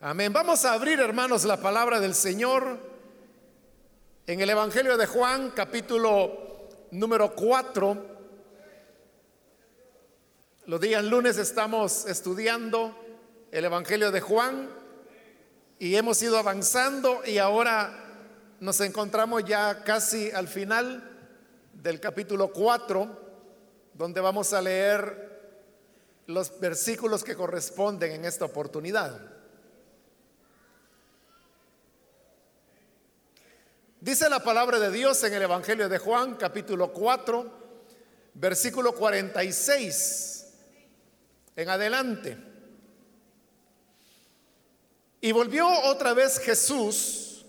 Amén. Vamos a abrir, hermanos, la palabra del Señor en el Evangelio de Juan, capítulo número 4. Los días lunes estamos estudiando el Evangelio de Juan y hemos ido avanzando y ahora nos encontramos ya casi al final del capítulo 4, donde vamos a leer los versículos que corresponden en esta oportunidad. Dice la palabra de Dios en el Evangelio de Juan, capítulo 4, versículo 46 en adelante. Y volvió otra vez Jesús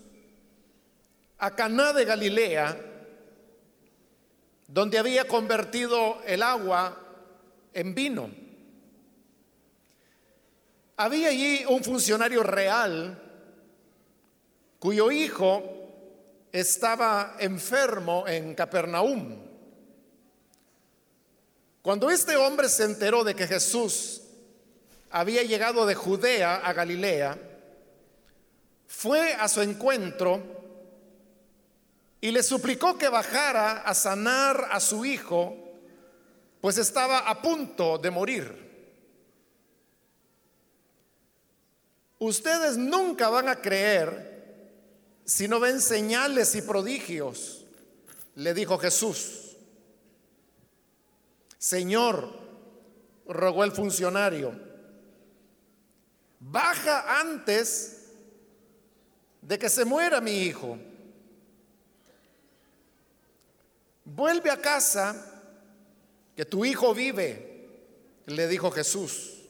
a Caná de Galilea, donde había convertido el agua en vino. Había allí un funcionario real cuyo hijo estaba enfermo en Capernaum. Cuando este hombre se enteró de que Jesús había llegado de Judea a Galilea, fue a su encuentro y le suplicó que bajara a sanar a su hijo, pues estaba a punto de morir. Ustedes nunca van a creer si no ven señales y prodigios, le dijo Jesús. Señor, rogó el funcionario, baja antes de que se muera mi hijo. Vuelve a casa, que tu hijo vive, le dijo Jesús.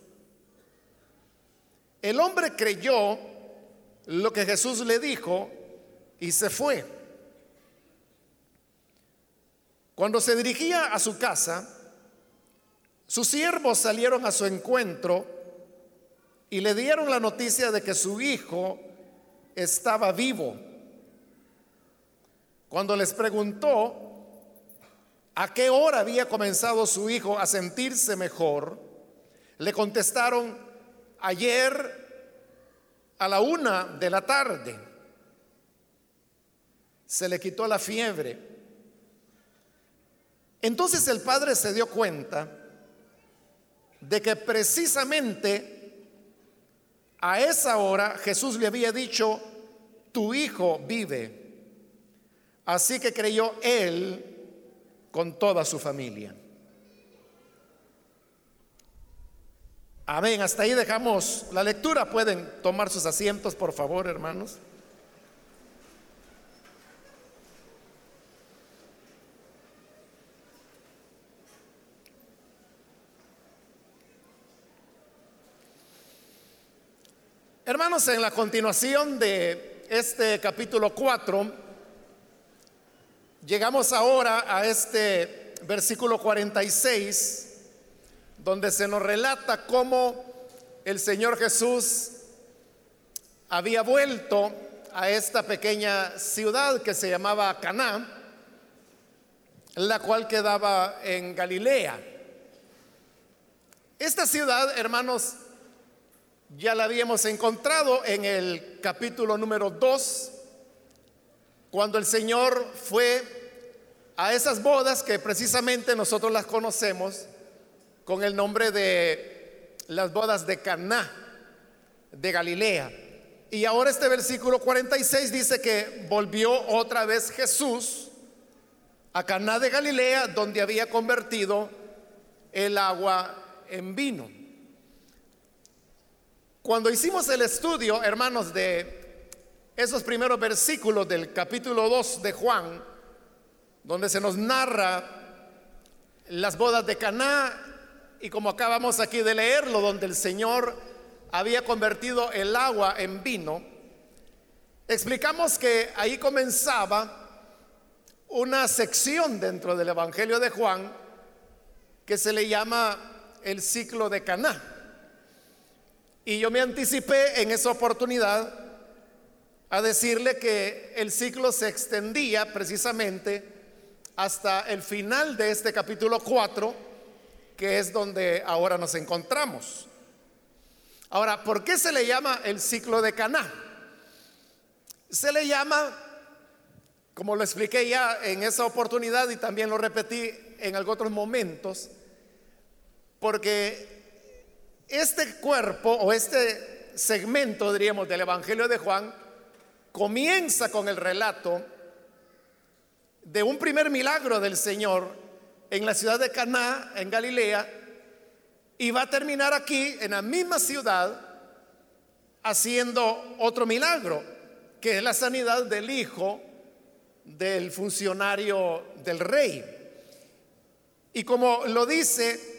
El hombre creyó lo que Jesús le dijo y se fue. Cuando se dirigía a su casa, sus siervos salieron a su encuentro y le dieron la noticia de que su hijo estaba vivo. Cuando les preguntó a qué hora había comenzado su hijo a sentirse mejor, le contestaron ayer a la una de la tarde. Se le quitó la fiebre. Entonces el padre se dio cuenta de que precisamente a esa hora Jesús le había dicho, tu hijo vive. Así que creyó él con toda su familia. Amén. Hasta ahí dejamos la lectura. Pueden tomar sus asientos, por favor, hermanos. Hermanos, en la continuación de este capítulo 4, Llegamos ahora a este versículo 46, donde se nos relata cómo el Señor Jesús había vuelto a esta pequeña ciudad que se llamaba Caná, la cual quedaba en Galilea. Esta ciudad, hermanos, ya la habíamos encontrado en el capítulo número 2 cuando el Señor fue a esas bodas que precisamente nosotros las conocemos con el nombre de las bodas de Caná de Galilea. Y ahora este versículo 46 dice que volvió otra vez Jesús a Caná de Galilea donde había convertido el agua en vino. Cuando hicimos el estudio, hermanos, de esos primeros versículos del capítulo 2 de Juan, donde se nos narra las bodas de Caná y como acabamos aquí de leerlo, donde el Señor había convertido el agua en vino, explicamos que ahí comenzaba una sección dentro del Evangelio de Juan que se le llama el ciclo de Caná. Y yo me anticipé en esa oportunidad a decirle que el ciclo se extendía precisamente hasta el final de este capítulo 4, que es donde ahora nos encontramos. Ahora, ¿por qué se le llama el ciclo de Caná? Se le llama, como lo expliqué ya en esa oportunidad y también lo repetí en otros momentos, porque este cuerpo o este segmento, diríamos, del Evangelio de Juan comienza con el relato de un primer milagro del Señor en la ciudad de Caná, en Galilea, y va a terminar aquí, en la misma ciudad, haciendo otro milagro, que es la sanidad del hijo del funcionario del rey. Y como lo dice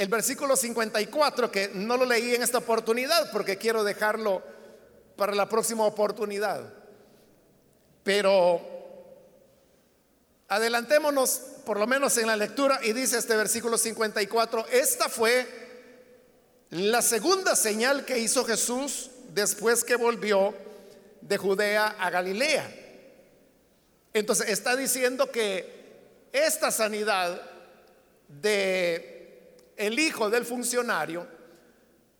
el versículo 54, que no lo leí en esta oportunidad porque quiero dejarlo para la próxima oportunidad. Pero adelantémonos por lo menos en la lectura y dice este versículo 54, esta fue la segunda señal que hizo Jesús después que volvió de Judea a Galilea. Entonces está diciendo que esta sanidad de el hijo del funcionario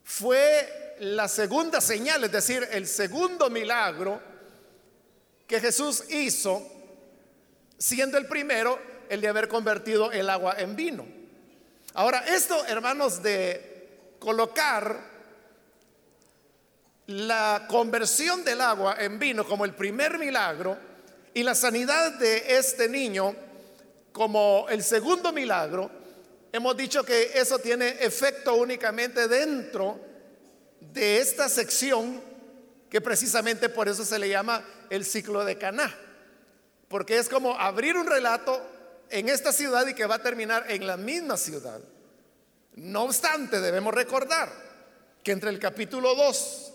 fue la segunda señal, es decir, el segundo milagro que Jesús hizo, siendo el primero el de haber convertido el agua en vino. Ahora, esto, hermanos, de colocar la conversión del agua en vino como el primer milagro y la sanidad de este niño como el segundo milagro, hemos dicho que eso tiene efecto únicamente dentro de esta sección que precisamente por eso se le llama el ciclo de Caná, porque es como abrir un relato en esta ciudad y que va a terminar en la misma ciudad. No obstante, debemos recordar que entre el capítulo 2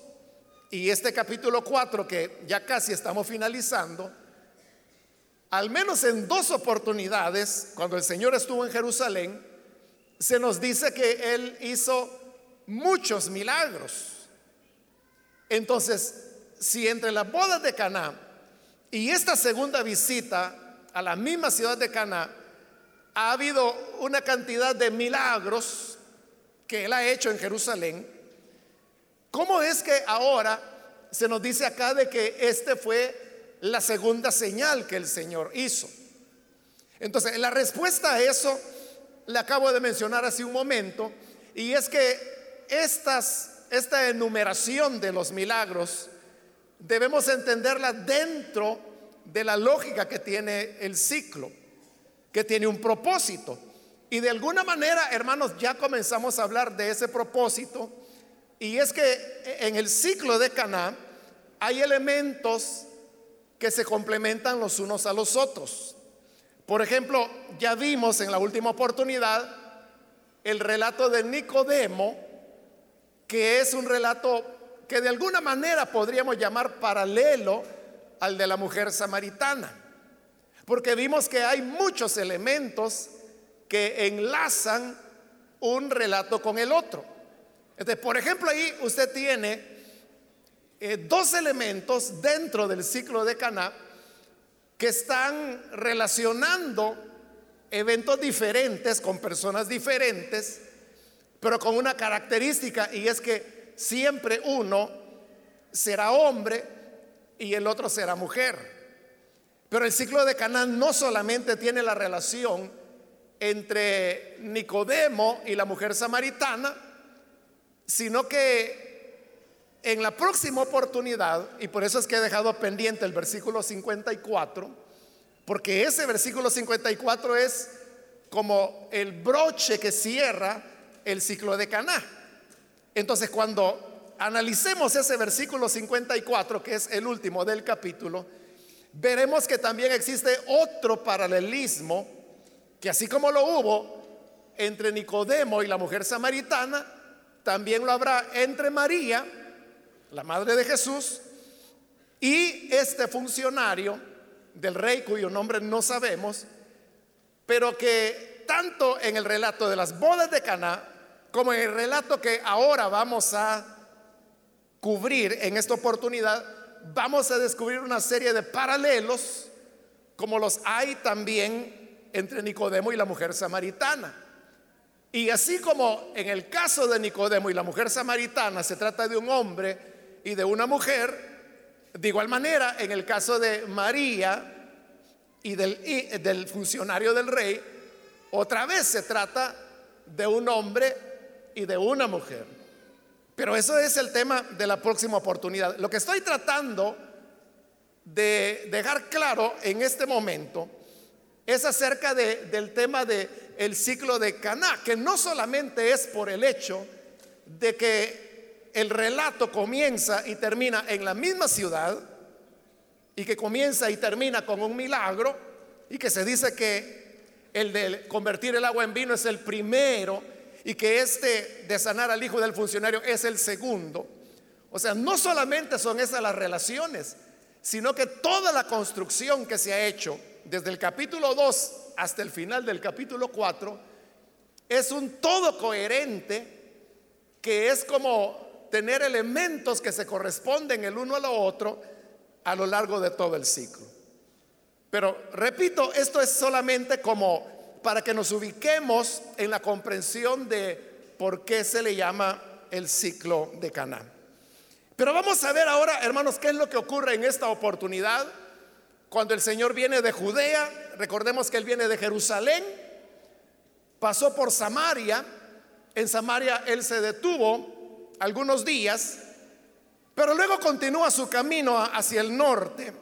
y este capítulo 4 que ya casi estamos finalizando, al menos en dos oportunidades, cuando el Señor estuvo en Jerusalén, se nos dice que Él hizo muchos milagros. Entonces, si entre las bodas de Caná y esta segunda visita a la misma ciudad de Caná ha habido una cantidad de milagros que él ha hecho en Jerusalén, ¿cómo es que ahora se nos dice acá de que este fue la segunda señal que el Señor hizo? Entonces, la respuesta a eso le acabo de mencionar hace un momento, y es que estas esta enumeración de los milagros debemos entenderla dentro de la lógica que tiene el ciclo, que tiene un propósito. Y de alguna manera, hermanos, ya comenzamos a hablar de ese propósito. Y es que en el ciclo de Caná hay elementos que se complementan los unos a los otros. Por ejemplo, ya vimos en la última oportunidad el relato de Nicodemo, que es un relato que de alguna manera podríamos llamar paralelo al de la mujer samaritana, porque vimos que hay muchos elementos que enlazan un relato con el otro. Entonces, por ejemplo, ahí usted tiene eh, dos elementos dentro del ciclo de Caná que están relacionando eventos diferentes con personas diferentes pero con una característica y es que siempre uno será hombre y el otro será mujer. Pero el ciclo de Canaán no solamente tiene la relación entre Nicodemo y la mujer samaritana, sino que en la próxima oportunidad, y por eso es que he dejado pendiente el versículo 54, porque ese versículo 54 es como el broche que cierra el ciclo de Caná. Entonces, cuando analicemos ese versículo 54, que es el último del capítulo, veremos que también existe otro paralelismo, que así como lo hubo entre Nicodemo y la mujer samaritana, también lo habrá entre María, la madre de Jesús, y este funcionario del rey cuyo nombre no sabemos, pero que tanto en el relato de las bodas de Caná como en el relato que ahora vamos a cubrir en esta oportunidad, vamos a descubrir una serie de paralelos, como los hay también entre Nicodemo y la mujer samaritana. Y así como en el caso de Nicodemo y la mujer samaritana se trata de un hombre y de una mujer, de igual manera en el caso de María y del, y del funcionario del rey, otra vez se trata de un hombre y de una mujer. Pero eso es el tema de la próxima oportunidad. Lo que estoy tratando de dejar claro en este momento es acerca del tema del el ciclo de Caná, que no solamente es por el hecho de que el relato comienza y termina en la misma ciudad y que comienza y termina con un milagro y que se dice que el de convertir el agua en vino es el primero y que este de sanar al hijo del funcionario es el segundo. O sea, no solamente son esas las relaciones, sino que toda la construcción que se ha hecho desde el capítulo 2 hasta el final del capítulo 4 es un todo coherente que es como tener elementos que se corresponden el uno a lo otro a lo largo de todo el ciclo. Pero repito, esto es solamente como para que nos ubiquemos en la comprensión de por qué se le llama el ciclo de Caná. Pero vamos a ver ahora, hermanos, qué es lo que ocurre en esta oportunidad cuando el Señor viene de Judea. Recordemos que él viene de Jerusalén, pasó por Samaria. En Samaria él se detuvo algunos días, pero luego continúa su camino hacia el norte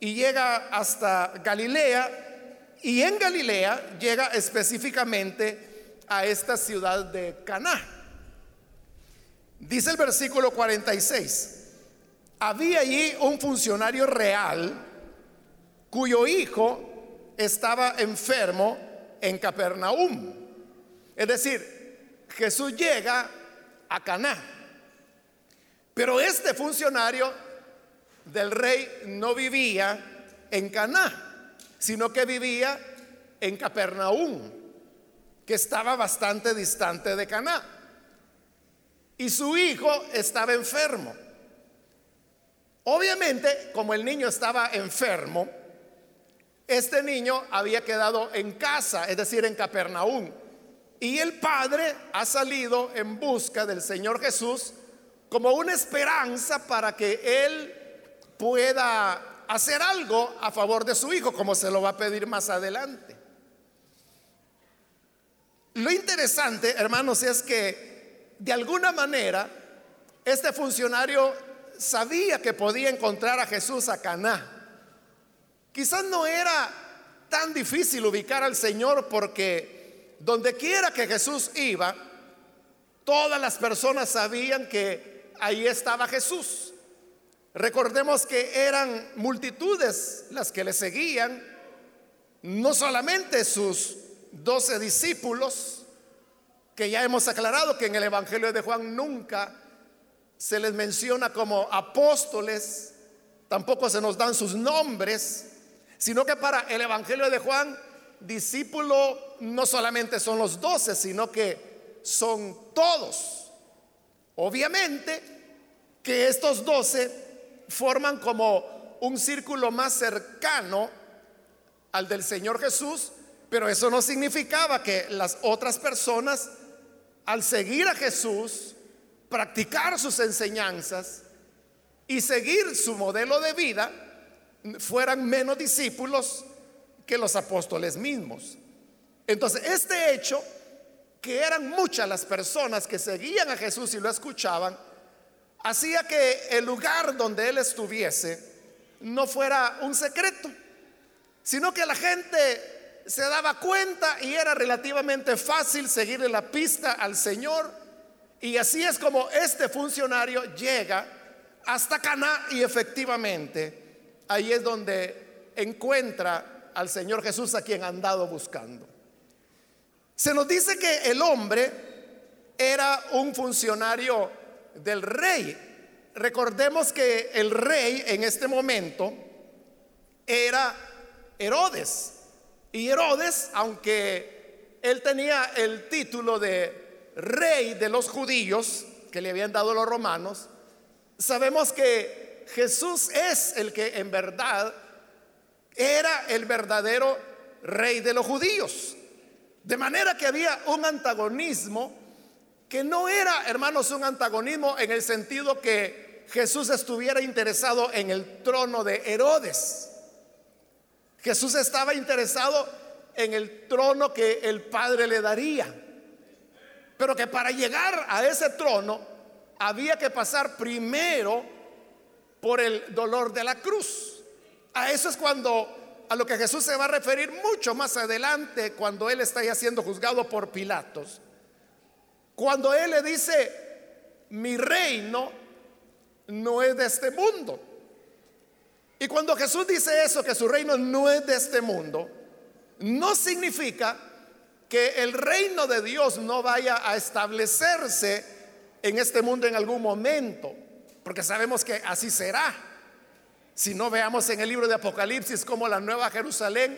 y llega hasta Galilea y en Galilea llega específicamente a esta ciudad de Caná. Dice el versículo 46. Había allí un funcionario real cuyo hijo estaba enfermo en Capernaum. Es decir, Jesús llega a Caná. Pero este funcionario del rey no vivía en Caná sino que vivía en Capernaum, que estaba bastante distante de Caná. Y su hijo estaba enfermo. Obviamente, como el niño estaba enfermo, este niño había quedado en casa, es decir, en Capernaum. Y el padre ha salido en busca del Señor Jesús como una esperanza para que él pueda hacer algo a favor de su hijo, como se lo va a pedir más adelante. Lo interesante, hermanos, es que de alguna manera este funcionario sabía que podía encontrar a Jesús a Caná. Quizás no era tan difícil ubicar al Señor porque donde quiera que Jesús iba, todas las personas sabían que ahí estaba Jesús. Recordemos que eran multitudes las que le seguían, no solamente sus doce discípulos, que ya hemos aclarado que en el Evangelio de Juan nunca se les menciona como apóstoles, tampoco se nos dan sus nombres, sino que para el Evangelio de Juan, discípulo no solamente son los doce, sino que son todos. Obviamente que estos doce forman como un círculo más cercano al del Señor Jesús, pero eso no significaba que las otras personas, al seguir a Jesús, practicar sus enseñanzas y seguir su modelo de vida, fueran menos discípulos que los apóstoles mismos. Entonces, este hecho, que eran muchas las personas que seguían a Jesús y lo escuchaban, hacía que el lugar donde él estuviese no fuera un secreto, sino que la gente se daba cuenta y era relativamente fácil seguirle la pista al Señor. Y así es como este funcionario llega hasta Caná y efectivamente ahí es donde encuentra al Señor Jesús a quien ha andado buscando. Se nos dice que el hombre era un funcionario del rey. Recordemos que el rey en este momento era Herodes. Y Herodes, aunque él tenía el título de rey de los judíos que le habían dado los romanos, sabemos que Jesús es el que en verdad era el verdadero rey de los judíos. De manera que había un antagonismo que no era, hermanos, un antagonismo en el sentido que Jesús estuviera interesado en el trono de Herodes. Jesús estaba interesado en el trono que el Padre le daría. Pero que para llegar a ese trono había que pasar primero por el dolor de la cruz. A eso es cuando a lo que Jesús se va a referir mucho más adelante cuando él está ya siendo juzgado por Pilatos. Cuando él le dice, mi reino no es de este mundo. Y cuando Jesús dice eso, que su reino no es de este mundo, no significa que el reino de Dios no vaya a establecerse en este mundo en algún momento, porque sabemos que así será. Si no veamos en el libro de Apocalipsis cómo la nueva Jerusalén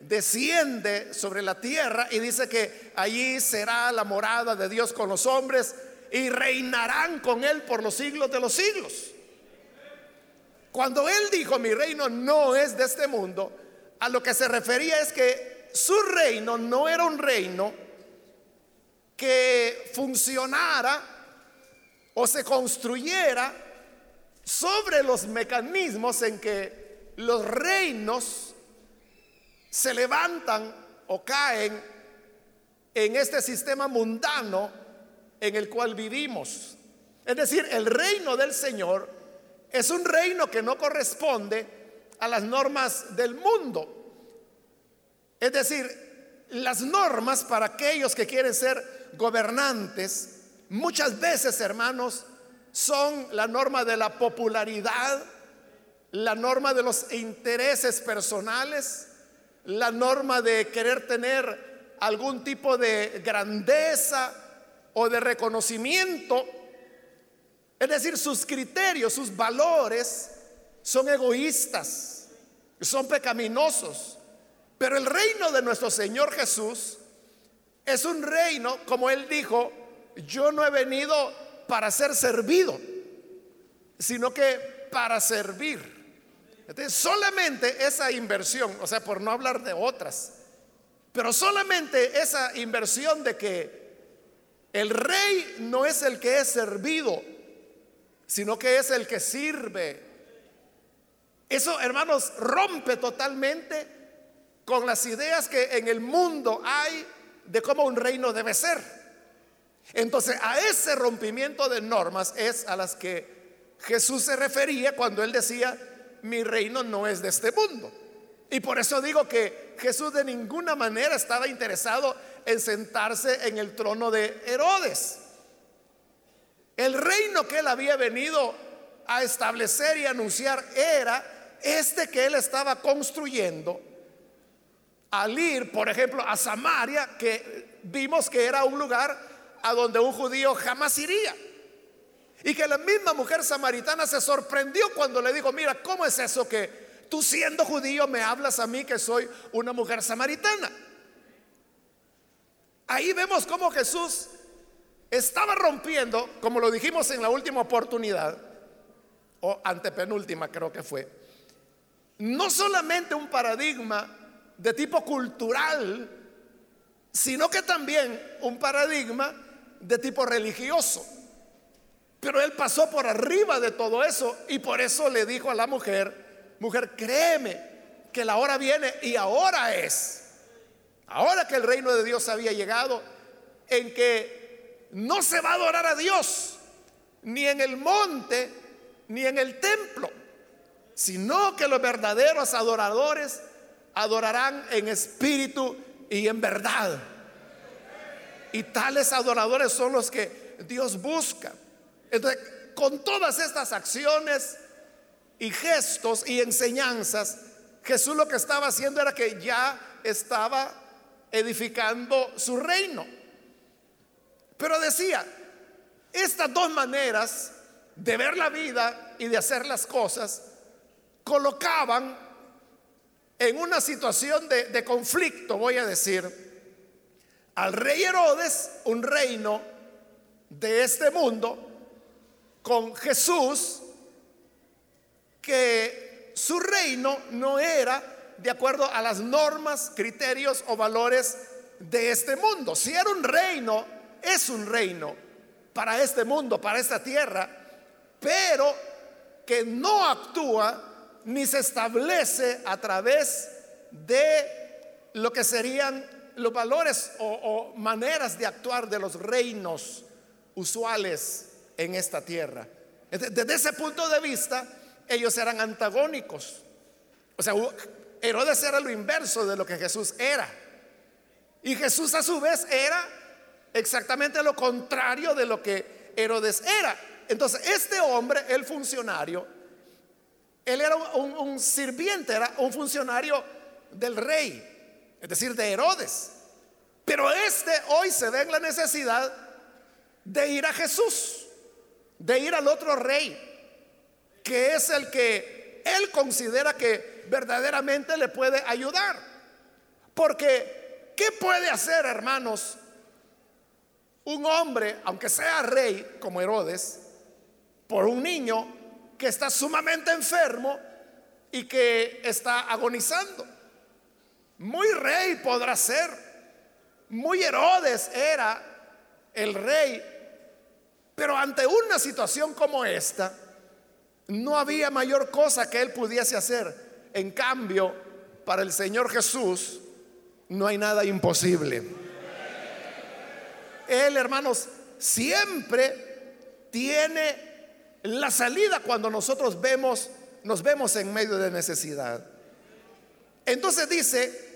desciende sobre la tierra y dice que allí será la morada de Dios con los hombres y reinarán con él por los siglos de los siglos. Cuando él dijo mi reino no es de este mundo, a lo que se refería es que su reino no era un reino que funcionara o se construyera sobre los mecanismos en que los reinos se levantan o caen en este sistema mundano en el cual vivimos. Es decir, el reino del Señor es un reino que no corresponde a las normas del mundo. Es decir, las normas para aquellos que quieren ser gobernantes, muchas veces, hermanos, son la norma de la popularidad, la norma de los intereses personales, la norma de querer tener algún tipo de grandeza o de reconocimiento. Es decir, sus criterios, sus valores son egoístas, son pecaminosos. Pero el reino de nuestro Señor Jesús es un reino, como Él dijo, yo no he venido para ser servido, sino que para servir. Solamente esa inversión, o sea, por no hablar de otras, pero solamente esa inversión de que el rey no es el que es servido, sino que es el que sirve. Eso, hermanos, rompe totalmente con las ideas que en el mundo hay de cómo un reino debe ser. Entonces, a ese rompimiento de normas es a las que Jesús se refería cuando él decía, mi reino no es de este mundo. Y por eso digo que Jesús de ninguna manera estaba interesado en sentarse en el trono de Herodes. El reino que él había venido a establecer y anunciar era este que él estaba construyendo al ir, por ejemplo, a Samaria, que vimos que era un lugar a donde un judío jamás iría. Y que la misma mujer samaritana se sorprendió cuando le dijo, mira, ¿cómo es eso que tú siendo judío me hablas a mí que soy una mujer samaritana? Ahí vemos cómo Jesús estaba rompiendo, como lo dijimos en la última oportunidad, o antepenúltima creo que fue, no solamente un paradigma de tipo cultural, sino que también un paradigma de tipo religioso. Pero él pasó por arriba de todo eso y por eso le dijo a la mujer, mujer, créeme que la hora viene y ahora es, ahora que el reino de Dios había llegado, en que no se va a adorar a Dios, ni en el monte, ni en el templo, sino que los verdaderos adoradores adorarán en espíritu y en verdad. Y tales adoradores son los que Dios busca. Entonces, con todas estas acciones y gestos y enseñanzas, Jesús lo que estaba haciendo era que ya estaba edificando su reino. Pero decía, estas dos maneras de ver la vida y de hacer las cosas colocaban en una situación de, conflicto, voy a decir, al rey Herodes, un reino de este mundo, con Jesús, que su reino no era de acuerdo a las normas, criterios o valores de este mundo. Si era un reino, es un reino para este mundo, para esta tierra, pero que no actúa ni se establece a través de lo que serían los valores o, maneras de actuar de los reinos usuales en esta tierra. Desde ese punto de vista, ellos eran antagónicos. O sea, Herodes era lo inverso de lo que Jesús era. Y Jesús a su vez era exactamente lo contrario de lo que Herodes era. Entonces, este hombre, el funcionario, él era un, sirviente, era un funcionario del rey, es decir, de Herodes. Pero este hoy se ve en la necesidad de ir a Jesús, de ir al otro rey, que es el que él considera que verdaderamente le puede ayudar. Porque, ¿qué puede hacer, hermanos, un hombre, aunque sea rey como Herodes, por un niño que está sumamente enfermo y que está agonizando. Muy rey podrá ser, muy Herodes era el rey, pero ante una situación como esta, no había mayor cosa que él pudiese hacer. En cambio, para el Señor Jesús no hay nada imposible. Él, hermanos, siempre tiene la salida cuando nosotros vemos, nos vemos en medio de necesidad. Entonces dice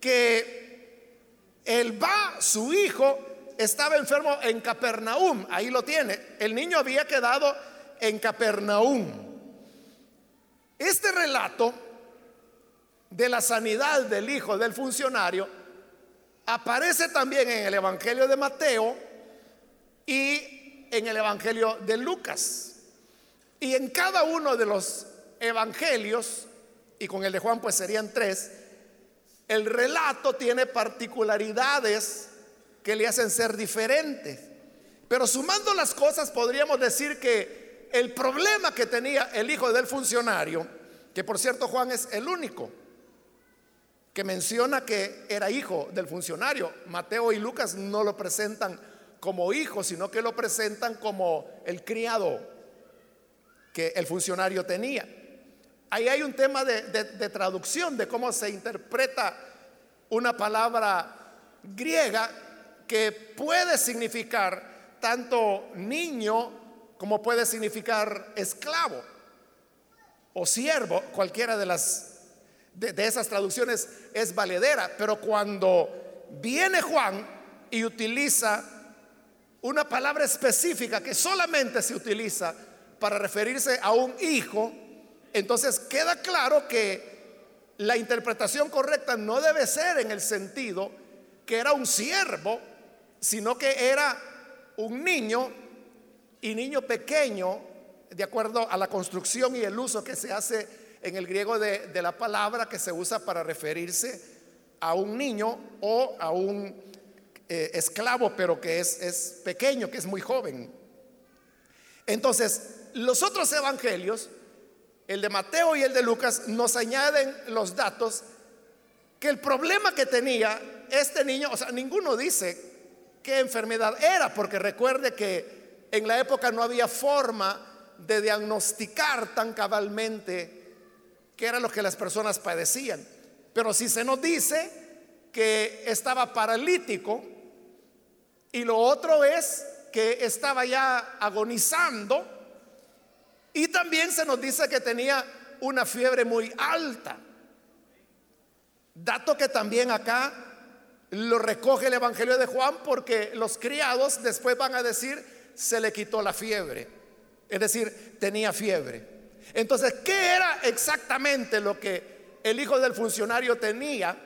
que él va, su hijo, estaba enfermo en Capernaum, ahí lo tiene. El niño había quedado en Capernaum. Este relato de la sanidad del hijo del funcionario aparece también en el Evangelio de Mateo y en el Evangelio de Lucas. Y en cada uno de los evangelios, y con el de Juan pues serían tres, el relato tiene particularidades que le hacen ser diferentes. Pero sumando las cosas podríamos decir que el problema que tenía el hijo del funcionario, que por cierto Juan es el único que menciona que era hijo del funcionario, Mateo y Lucas no lo presentan como hijo, sino que lo presentan como el criado que el funcionario tenía. Ahí hay un tema de, traducción, de cómo se interpreta una palabra griega que puede significar tanto niño como puede significar esclavo o siervo, cualquiera de las de, esas traducciones es valedera, pero cuando viene Juan y utiliza una palabra específica que solamente se utiliza para referirse a un hijo, entonces queda claro que la interpretación correcta no debe ser en el sentido que era un siervo, sino que era un niño y niño pequeño, de acuerdo a la construcción y el uso que se hace en el griego de, la palabra que se usa para referirse a un niño o a un eh, esclavo, pero que es, es pequeño, que es muy joven. Entonces, los otros evangelios, el de Mateo y el de Lucas, nos añaden los datos que el problema que tenía este niño, o sea, ninguno dice qué enfermedad era, porque recuerde que en la época no había forma de diagnosticar tan cabalmente qué era lo que las personas padecían. Pero si se nos dice que estaba paralítico y lo otro es que estaba ya agonizando, y también se nos dice que tenía una fiebre muy alta. Dato que también acá lo recoge el Evangelio de Juan porque los criados después van a decir, se le quitó la fiebre. Es decir, tenía fiebre. Entonces, ¿qué era exactamente lo que el hijo del funcionario tenía?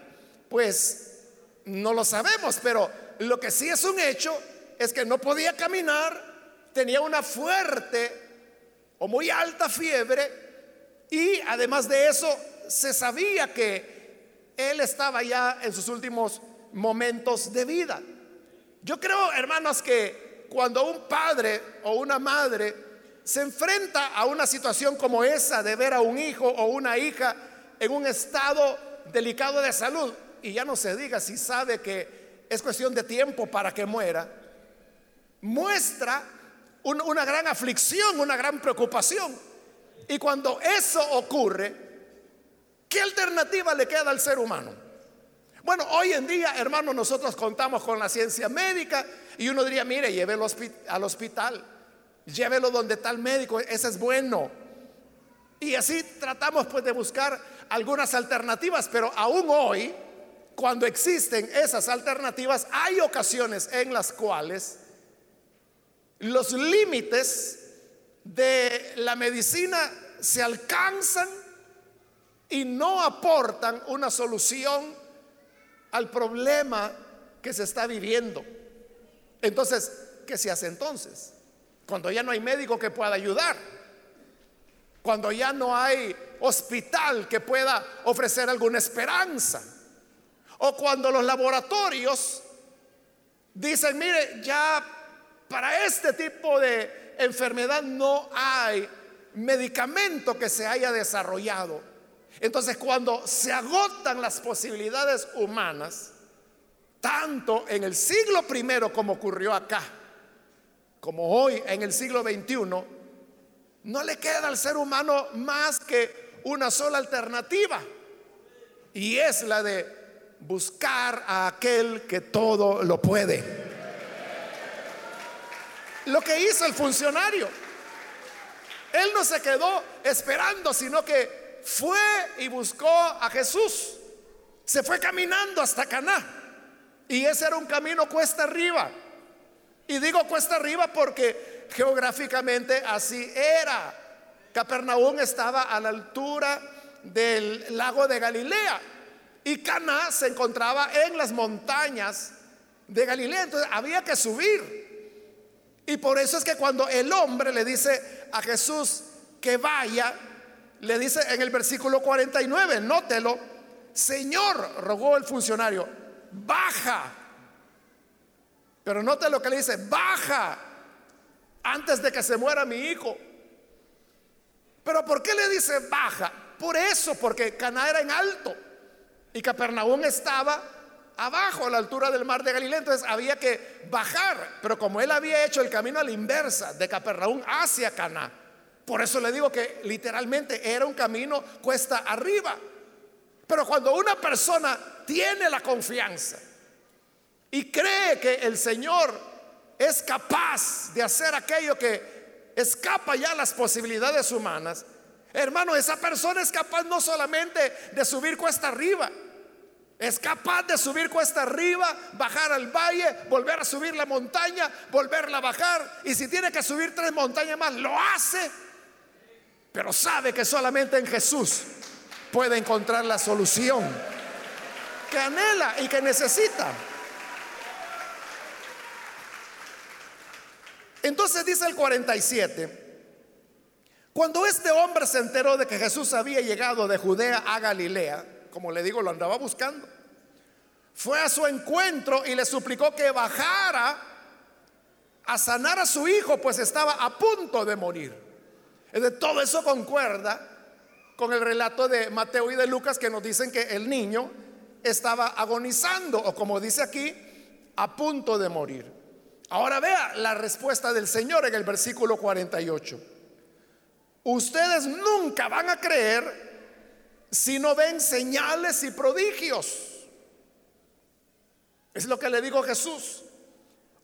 Pues no lo sabemos, pero lo que sí es un hecho es que no podía caminar, tenía una fuerte o muy alta fiebre y además de eso se sabía que él estaba ya en sus últimos momentos de vida. Yo creo, hermanos, que cuando un padre o una madre se enfrenta a una situación como esa de ver a un hijo o una hija en un estado delicado de salud, y ya no se diga si sabe que es cuestión de tiempo para que muera, muestra una gran aflicción, una gran preocupación. Y cuando eso ocurre, ¿qué alternativa le queda al ser humano? Bueno, hoy en día, hermano, nosotros contamos con la ciencia médica y uno diría, mire, llévelo al hospital, llévelo donde está el médico, ese es bueno. Y así tratamos pues de buscar algunas alternativas, pero aún hoy, cuando existen esas alternativas, hay ocasiones en las cuales los límites de la medicina se alcanzan y no aportan una solución al problema que se está viviendo. Entonces, ¿qué se hace entonces? Cuando ya no hay médico que pueda ayudar, cuando ya no hay hospital que pueda ofrecer alguna esperanza, o cuando los laboratorios dicen, mire, ya para este tipo de enfermedad no hay medicamento que se haya desarrollado. Entonces cuando se agotan las posibilidades humanas, tanto en el siglo primero como ocurrió acá, como hoy en el siglo XXI, no le queda al ser humano más que una sola alternativa, y es la de buscar a aquel que todo lo puede lo que hizo el funcionario. Él no se quedó esperando, sino que fue y buscó a Jesús. Se fue caminando hasta Caná. Y ese era un camino cuesta arriba. Y digo cuesta arriba porque geográficamente así era. Capernaum estaba a la altura del lago de Galilea y Caná se encontraba en las montañas de Galilea. Entonces había que subir. Y por eso es que cuando el hombre le dice a Jesús que vaya, le dice en el versículo 49, nótelo, Señor, rogó el funcionario, baja. Pero note lo que le dice, baja antes de que se muera mi hijo. Pero ¿por qué le dice baja? Por eso, porque Cana era en alto y Capernaum estaba abajo a la altura del mar de Galilea, entonces había que bajar, pero como él había hecho el camino a la inversa de Capernaum hacia Caná, por eso le digo que literalmente era un camino cuesta arriba. Pero cuando una persona tiene la confianza y cree que el Señor es capaz de hacer aquello que escapa ya las posibilidades humanas, hermano, esa persona es capaz no solamente de subir cuesta arriba, es capaz de subir cuesta arriba, bajar al valle, volver a subir la montaña, volverla a bajar. Y si tiene que subir tres montañas más, lo hace. Pero sabe que solamente en Jesús puede encontrar la solución que anhela y que necesita. Entonces dice el 47, cuando este hombre se enteró de que Jesús había llegado de Judea a Galilea, como le digo, lo andaba buscando. Fue a su encuentro y le suplicó que bajara a sanar a su hijo, pues estaba a punto de morir. De todo eso concuerda con el relato de Mateo y de Lucas que nos dicen que el niño estaba agonizando, o como dice aquí, a punto de morir. Ahora vea la respuesta del Señor en el versículo 48. Ustedes nunca van a creer si no ven señales y prodigios. Es lo que le digo a Jesús.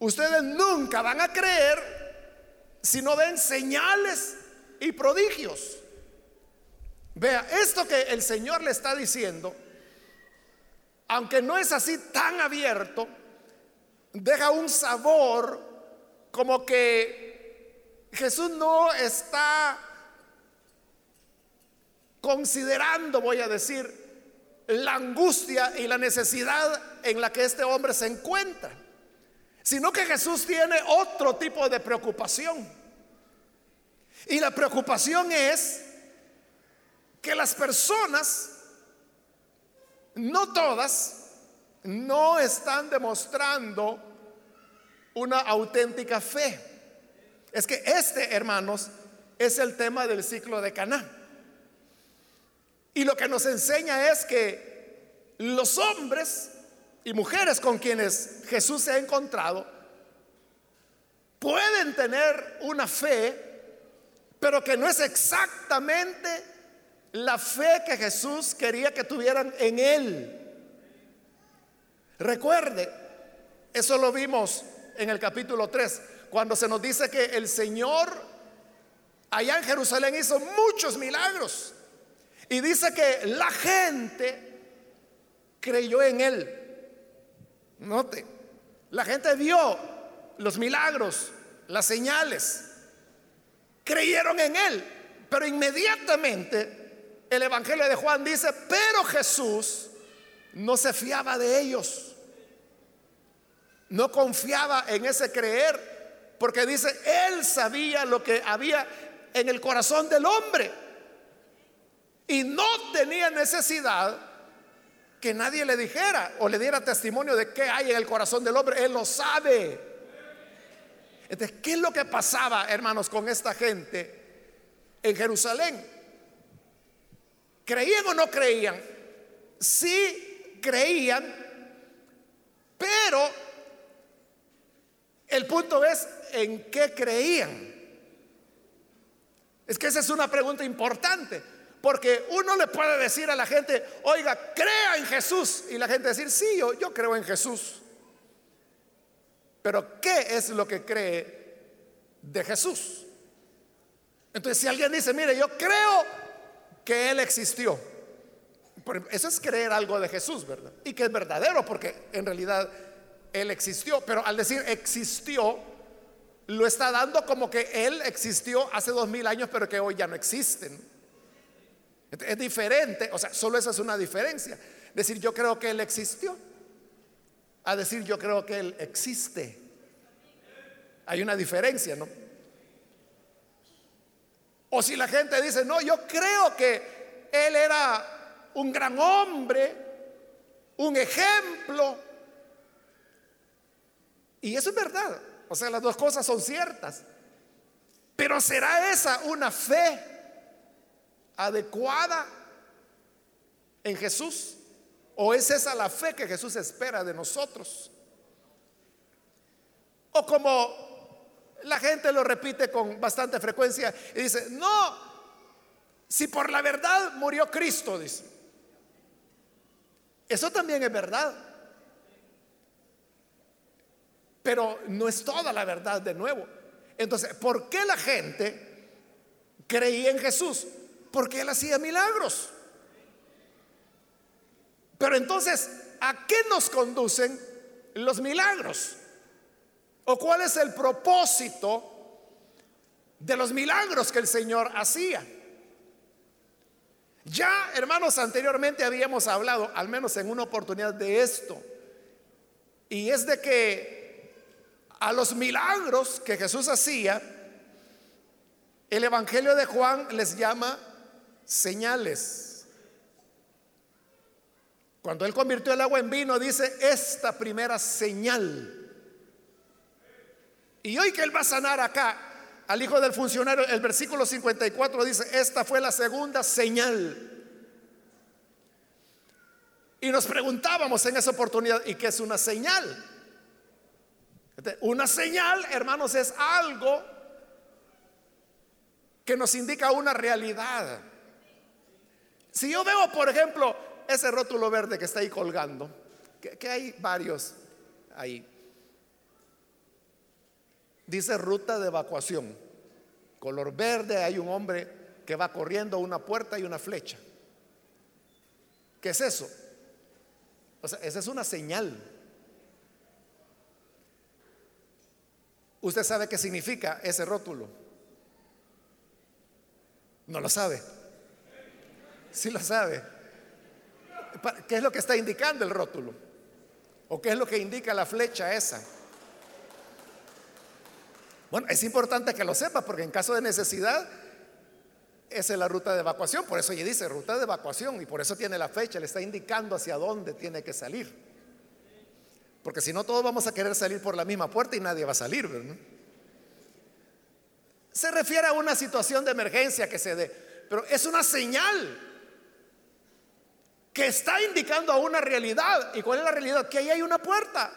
Ustedes nunca van a creer si no ven señales y prodigios. Vea, esto que el Señor le está diciendo, aunque no es así tan abierto, deja un sabor como que Jesús no está considerando, voy a decir, la angustia y la necesidad en la que este hombre se encuentra, sino que Jesús tiene otro tipo de preocupación. Y la preocupación es que las personas, no todas, no están demostrando una auténtica fe. Es que este, hermanos, es el tema del ciclo de Caná. Y lo que nos enseña es que los hombres y mujeres con quienes Jesús se ha encontrado pueden tener una fe, pero que no es exactamente la fe que Jesús quería que tuvieran en Él. Recuerde, eso lo vimos en el capítulo 3, cuando se nos dice que el Señor allá en Jerusalén hizo muchos milagros. Y dice que la gente creyó en Él. Note, la gente vio los milagros, las señales, creyeron en Él, pero inmediatamente el Evangelio de Juan dice, pero Jesús no se fiaba de ellos, no confiaba en ese creer, porque dice, Él sabía lo que había en el corazón del hombre y no tenía necesidad que nadie le dijera o le diera testimonio de qué hay en el corazón del hombre. Él lo sabe. Entonces, ¿qué es lo que pasaba, hermanos, con esta gente en Jerusalén? ¿Creían o no creían? Sí creían, pero el punto es en qué creían. Es que esa es una pregunta importante. Porque uno le puede decir a la gente, oiga, crea en Jesús. Y la gente decir, sí, yo, yo creo en Jesús. Pero ¿qué es lo que cree de Jesús? Entonces, si alguien dice, mire, yo creo que Él existió. Eso es creer algo de Jesús, ¿verdad? Y que es verdadero, porque en realidad Él existió. Pero al decir existió, lo está dando como que Él existió hace dos mil años, pero que hoy ya no existen. Es diferente, o sea, solo esa es una diferencia. Decir yo creo que Él existió, a decir yo creo que Él existe. Hay una diferencia, ¿no? O si la gente dice, no, yo creo que Él era un gran hombre, un ejemplo. Y eso es verdad. O sea, las dos cosas son ciertas. Pero ¿será esa una fe adecuada en Jesús? ¿O es esa la fe que Jesús espera de nosotros? O como la gente lo repite con bastante frecuencia y dice, no, si por la verdad murió Cristo, dice. Eso también es verdad. Pero no es toda la verdad de nuevo. Entonces, ¿por qué la gente creía en Jesús? Porque él hacía milagros. Pero entonces, ¿a qué nos conducen los milagros? ¿O cuál es el propósito de los milagros que el Señor hacía? Ya, hermanos, anteriormente habíamos hablado, al menos en una oportunidad, de esto. Y es de que a los milagros que Jesús hacía, el Evangelio de Juan les llama señales. Cuando él convirtió el agua en vino, dice esta primera señal. Y hoy que él va a sanar acá al hijo del funcionario, el versículo 54 dice, esta fue la segunda señal. Y nos preguntábamos en esa oportunidad, ¿y qué es una señal? Una señal, hermanos, es algo que nos indica una realidad. Si yo veo, por ejemplo, ese rótulo verde que está ahí colgando, que, hay varios ahí, dice ruta de evacuación, color verde, hay un hombre que va corriendo una puerta y una flecha. ¿Qué es eso? O sea, esa es una señal. ¿Usted sabe qué significa ese rótulo? No lo sabe. Si lo sabe. ¿Qué es lo que está indicando el rótulo? ¿O qué es lo que indica la flecha esa? Bueno, es importante que lo sepa porque en caso de necesidad, esa es la ruta de evacuación. Por eso ella dice ruta de evacuación y por eso tiene la fecha, le está indicando hacia dónde tiene que salir. Porque si no, todos vamos a querer salir por la misma puerta y nadie va a salir. Se refiere a una situación de emergencia que se dé, pero es una señal que está indicando a una realidad. ¿Y cuál es la realidad? Que ahí hay una puerta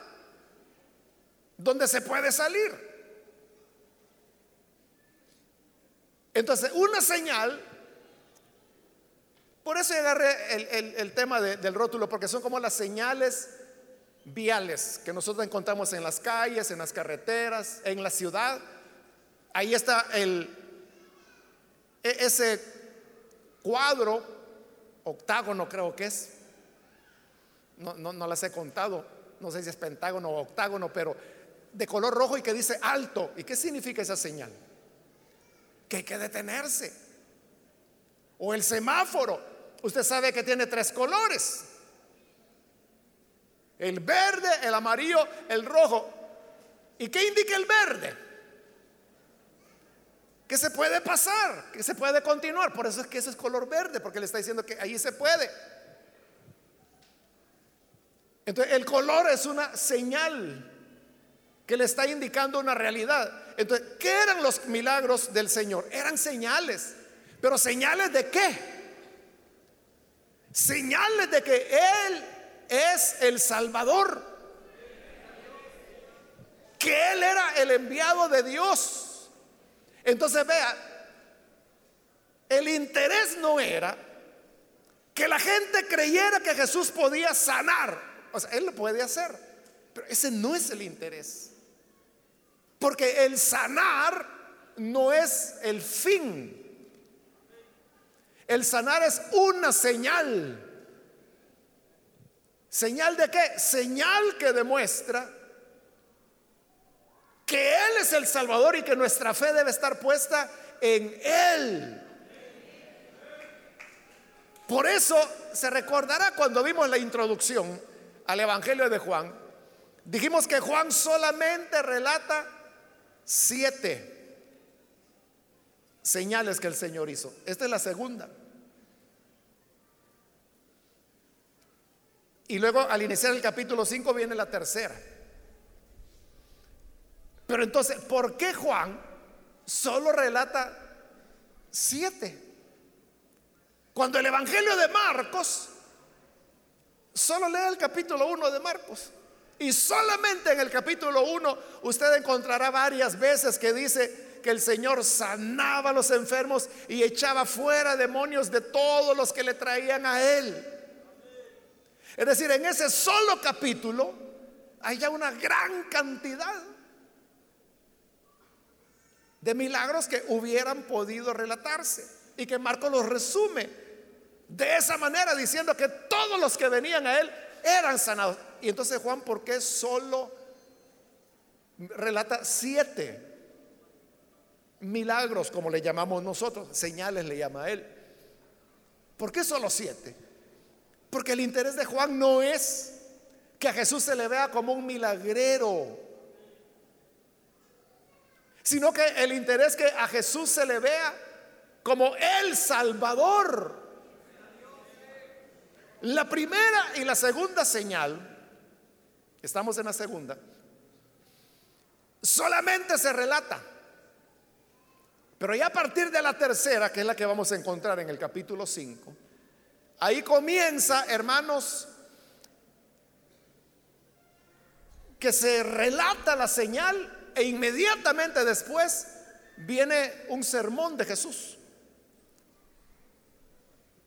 donde se puede salir. Entonces, una señal, por eso agarré el, tema del rótulo, porque son como las señales viales que nosotros encontramos en las calles, en las carreteras, en la ciudad. Ahí está el, e, ese cuadro, octágono creo que es, no, no, no las he contado, no sé si es pentágono o octágono, pero de color rojo y que dice alto. ¿Y qué significa esa señal? que hay que detenerse. O el semáforo. Usted sabe que tiene tres colores. El verde, el amarillo, el rojo. ¿Y qué indica el verde? Que se puede pasar, que se puede continuar. Por eso es que ese es color verde, porque le está diciendo que ahí se puede. Entonces, el color es una señal que le está indicando una realidad. Entonces, ¿qué eran los milagros del Señor? Eran señales. Pero señales de qué? Señales de que Él es el Salvador. Que Él era el enviado de Dios. Entonces, vea, el interés no era que la gente creyera que Jesús podía sanar. O sea, Él lo puede hacer. Pero ese no es el interés. Porque el sanar no es el fin. El sanar es una señal. ¿Señal de qué? Señal que demuestra que Él es el Salvador y que nuestra fe debe estar puesta en Él. Por eso se recordará cuando vimos la introducción al Evangelio de Juan, dijimos que Juan solamente relata siete señales que el Señor hizo. Esta es la segunda. Y luego al iniciar el capítulo 5 viene la tercera. Pero entonces, ¿por qué Juan solo relata siete? Cuando el Evangelio de Marcos solo lee el capítulo 1 de Marcos. Y solamente en el capítulo 1 usted encontrará varias veces que dice que el Señor sanaba a los enfermos y echaba fuera demonios de todos los que le traían a Él. Es decir, en ese solo capítulo hay ya una gran cantidad de milagros que hubieran podido relatarse y que Marco los resume de esa manera diciendo que todos los que venían a Él eran sanados. Y entonces Juan, ¿por qué solo relata siete milagros, como le llamamos nosotros? Señales le llama a él. ¿Por qué solo siete? Porque el interés de Juan no es que a Jesús se le vea como un milagrero, sino que el interés que a Jesús se le vea como el Salvador. La primera y la segunda señal, estamos en la segunda, solamente se relata. Pero ya a partir de la tercera, que es la que vamos a encontrar en el capítulo 5, ahí comienza, hermanos, que se relata la señal e inmediatamente después viene un sermón de Jesús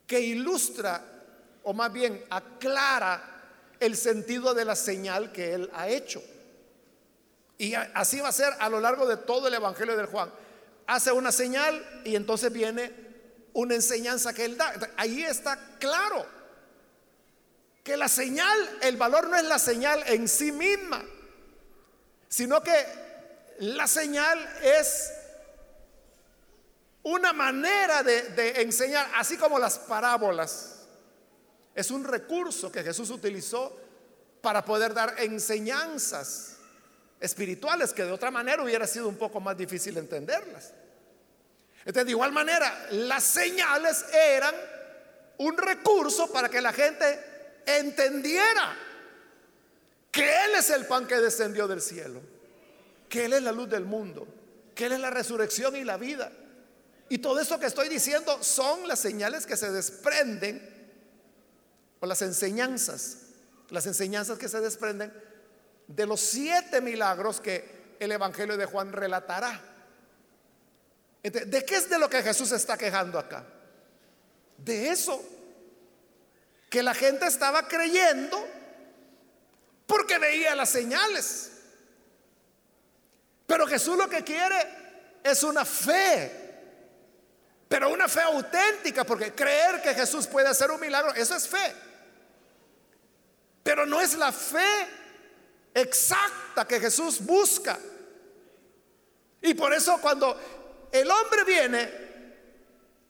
que ilustra o más bien aclara el sentido de la señal que él ha hecho. Y así va a ser a lo largo de todo el Evangelio del Juan. Hace una señal y entonces viene una enseñanza que él da. Ahí está claro que la señal, el valor no es la señal en sí misma, sino que la señal es una manera de, enseñar, así como las parábolas es un recurso que Jesús utilizó para poder dar enseñanzas espirituales que de otra manera hubiera sido un poco más difícil entenderlas. Entonces, de igual manera, las señales eran un recurso para que la gente entendiera que Él es el pan que descendió del cielo, que Él es la luz del mundo, que Él es la resurrección y la vida. Y todo eso que estoy diciendo son las señales que se desprenden o las enseñanzas, las enseñanzas que se desprenden de los siete milagros que el Evangelio de Juan relatará. ¿De qué es de lo que Jesús está quejando acá? De eso, que la gente estaba creyendo porque veía las señales. Pero Jesús lo que quiere es una fe, pero una fe auténtica, porque creer que Jesús puede hacer un milagro, eso es fe. Pero no es la fe exacta que Jesús busca. Y por eso cuando el hombre viene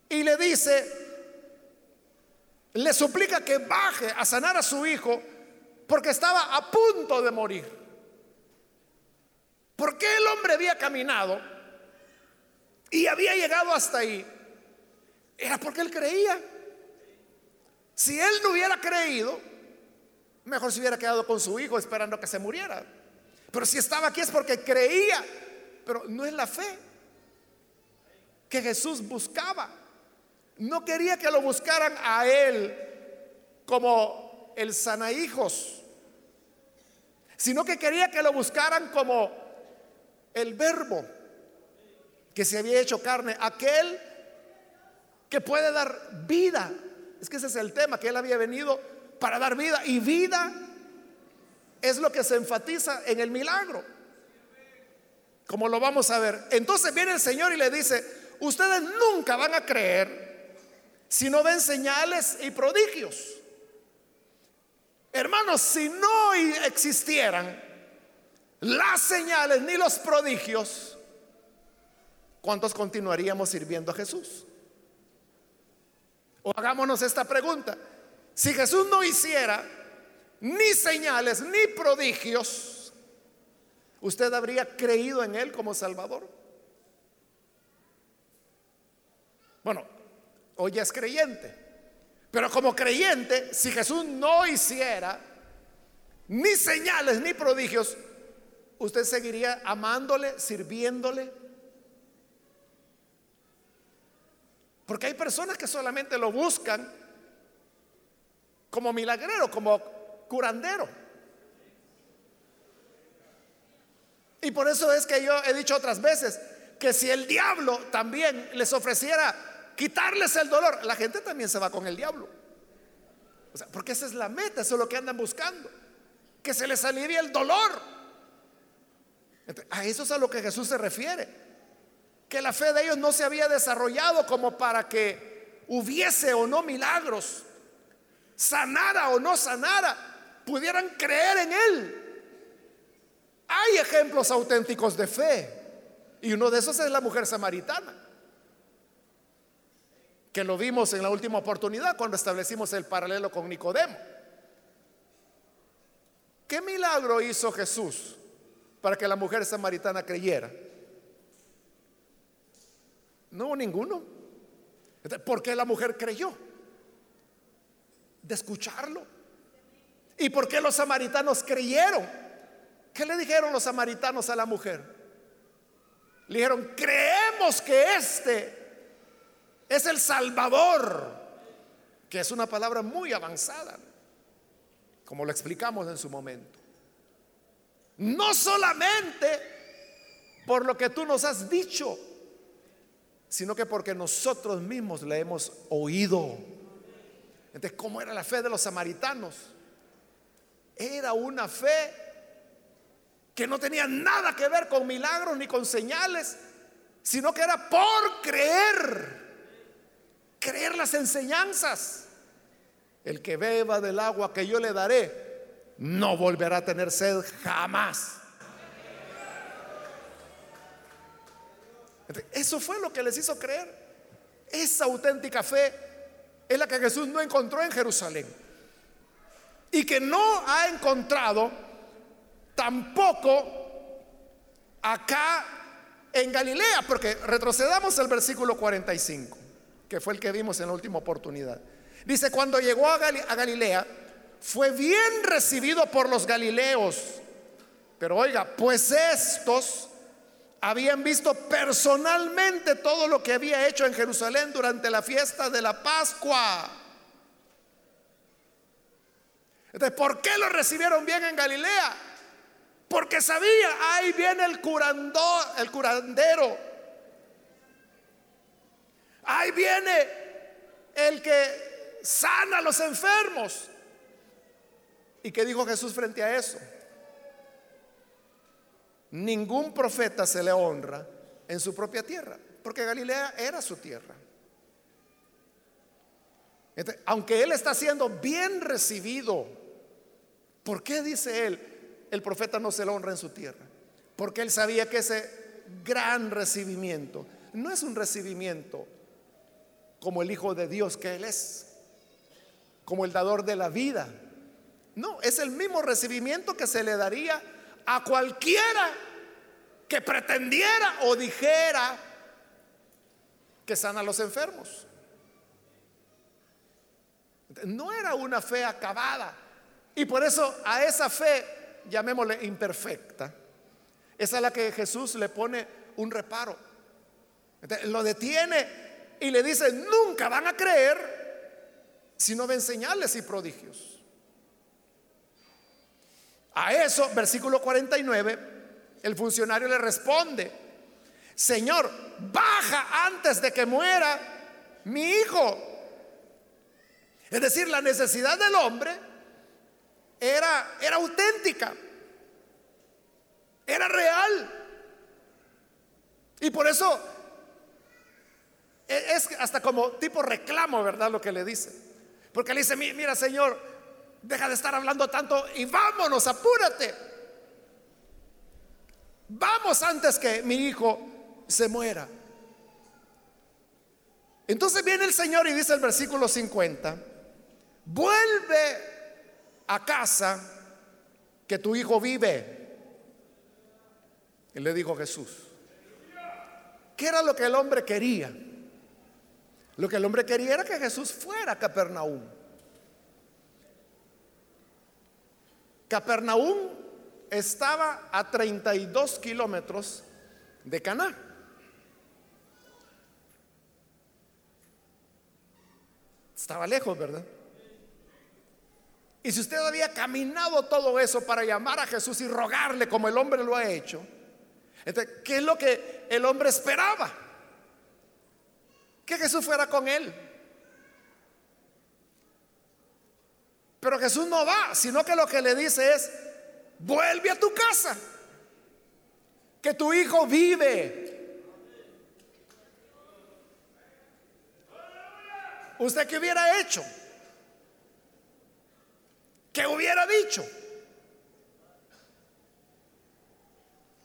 y le dice, le suplica que baje a sanar a su hijo porque estaba a punto de morir. Porque el hombre había caminado y había llegado hasta ahí? Era porque él creía. Si él no hubiera creído, mejor se hubiera quedado con su hijo esperando que se muriera. Pero si estaba aquí es porque creía. Pero no es la fe que Jesús buscaba. No quería que lo buscaran a él como el sanahijos, sino que quería que lo buscaran como el verbo que se había hecho carne, aquel que puede dar vida. Es que ese es el tema, que él había venido para dar vida y vida es lo que se enfatiza en el milagro. Como lo vamos a ver. Entonces viene el Señor y le dice, ustedes nunca van a creer si no ven señales y prodigios. Hermanos, si no existieran las señales ni los prodigios, ¿cuántos continuaríamos sirviendo a Jesús? O hagámonos esta pregunta. Si Jesús no hiciera ni señales ni prodigios, ¿usted habría creído en Él como Salvador? Bueno, hoy es creyente. Pero como creyente, si Jesús no hiciera ni señales ni prodigios, ¿usted seguiría amándole, sirviéndole? Porque hay personas que solamente lo buscan como milagrero, como curandero. Y por eso es que yo he dicho otras veces que si el diablo también les ofreciera quitarles el dolor, la gente también se va con el diablo. Porque esa es la meta, eso es lo que andan buscando, que se les alivie el dolor. A eso es a lo que Jesús se refiere que la fe de ellos no se había desarrollado como para que hubiese o no milagros, sanara o no sanara, pudieran creer en Él. Hay ejemplos auténticos de fe y uno de esos es la mujer samaritana, que lo vimos en la última oportunidad cuando establecimos el paralelo con Nicodemo. ¿Qué milagro hizo Jesús para que la mujer samaritana creyera? No ninguno. ¿Por qué la mujer creyó? De escucharlo. ¿Y por qué los samaritanos creyeron? ¿Qué le dijeron los samaritanos a la mujer? Le dijeron, creemos que este es el Salvador, que es una palabra muy avanzada, como lo explicamos en su momento. No solamente por lo que tú nos has dicho, sino que porque nosotros mismos le hemos oído. Entonces, ¿cómo era la fe de los samaritanos? Era una fe que no tenía nada que ver con milagros ni con señales, sino que era por creer, creer las enseñanzas. El que beba del agua que yo le daré, no volverá a tener sed jamás. Eso fue lo que les hizo creer. Esa auténtica fe es la que Jesús no encontró en Jerusalén. Y que no ha encontrado tampoco acá en Galilea, porque retrocedamos al versículo 45, que fue el que vimos en la última oportunidad. Dice, cuando llegó a, Galilea, fue bien recibido por los galileos. Pero oiga, pues estos habían visto personalmente todo lo que había hecho en Jerusalén durante la fiesta de la Pascua. Entonces, ¿por qué lo recibieron bien en Galilea? Porque sabía, ahí viene el el curandero. Ahí viene el que sana a los enfermos. ¿Y qué dijo Jesús frente a eso? Ningún profeta se le honra en su propia tierra, porque Galilea era su tierra. aunque él está siendo bien recibido, ¿por qué dice él? el profeta no se le honra en su tierra. Porque él sabía que ese gran recibimiento no es un recibimiento como el Hijo de Dios que él es, como el dador de la vida. No, es el mismo recibimiento que se le daría a cualquiera que pretendiera o dijera que sana a los enfermos. No era una fe acabada. Y por eso a esa fe llamémosle imperfecta, es la que Jesús le pone un reparo. lo detiene y le dice, nunca van a creer si no ven señales y prodigios. A eso, versículo 49, el funcionario le responde, Señor, baja antes de que muera mi hijo. Es decir, la necesidad del hombre era, era auténtica, era real. Y por eso e, es hasta como tipo reclamo, ¿verdad? Lo que le dice. Porque le dice, mira Señor, deja de estar hablando tanto y vámonos, apúrate. Vamos antes que mi hijo se muera. Entonces viene el Señor y dice el versículo 50, vuelve a casa que tu hijo vive. Y le dijo Jesús. ¿Qué era lo que el hombre quería? Lo que el hombre quería era que Jesús fuera a Capernaum. Capernaum estaba a 32 kilómetros de Caná. Estaba lejos, ¿verdad? Y si usted había caminado todo eso para llamar a Jesús y rogarle como el hombre lo ha hecho, entonces, ¿qué es lo que el hombre esperaba? Que Jesús fuera con él. Pero Jesús no va, sino que lo que le dice es, vuelve a tu casa, que tu hijo vive. ¿Usted qué hubiera hecho? ¿Qué hubiera dicho?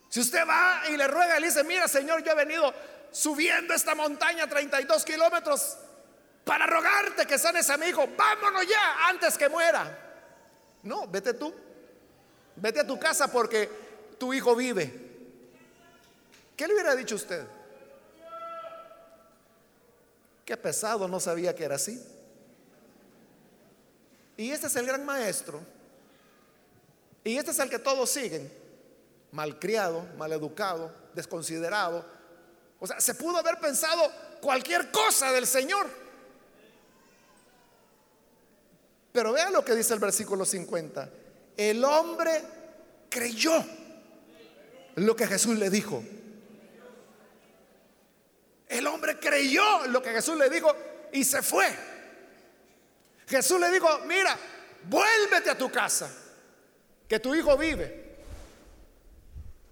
Si usted va y le ruega y le dice, mira Señor, yo he venido subiendo esta montaña 32 kilómetros para rogarte que sanes a mi hijo, vámonos ya antes que muera. No, vete tú, vete a tu casa porque tu hijo vive. ¿Qué le hubiera dicho usted? Qué pesado, no sabía que era así. Y este es el gran maestro. Y este es el que todos siguen. Malcriado, maleducado, desconsiderado. O sea, se pudo haber pensado cualquier cosa del Señor. Pero vean lo que dice el versículo 50. El hombre creyó lo que Jesús le dijo. El hombre creyó lo que Jesús le dijo y se fue. Jesús le dijo, mira, vuélvete a tu casa, que tu hijo vive.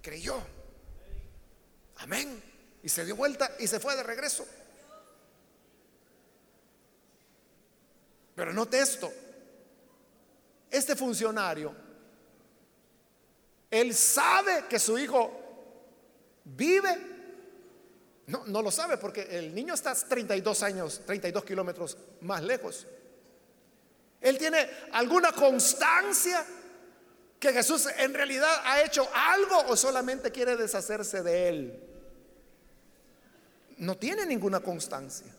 Creyó. Amén. Y se dio vuelta y se fue de regreso. Pero note esto. Este funcionario, él sabe que su hijo vive. No, no lo sabe porque el niño está 32 años, 32 kilómetros más lejos. Él tiene alguna constancia que Jesús en realidad ha hecho algo o solamente quiere deshacerse de él. No tiene ninguna constancia.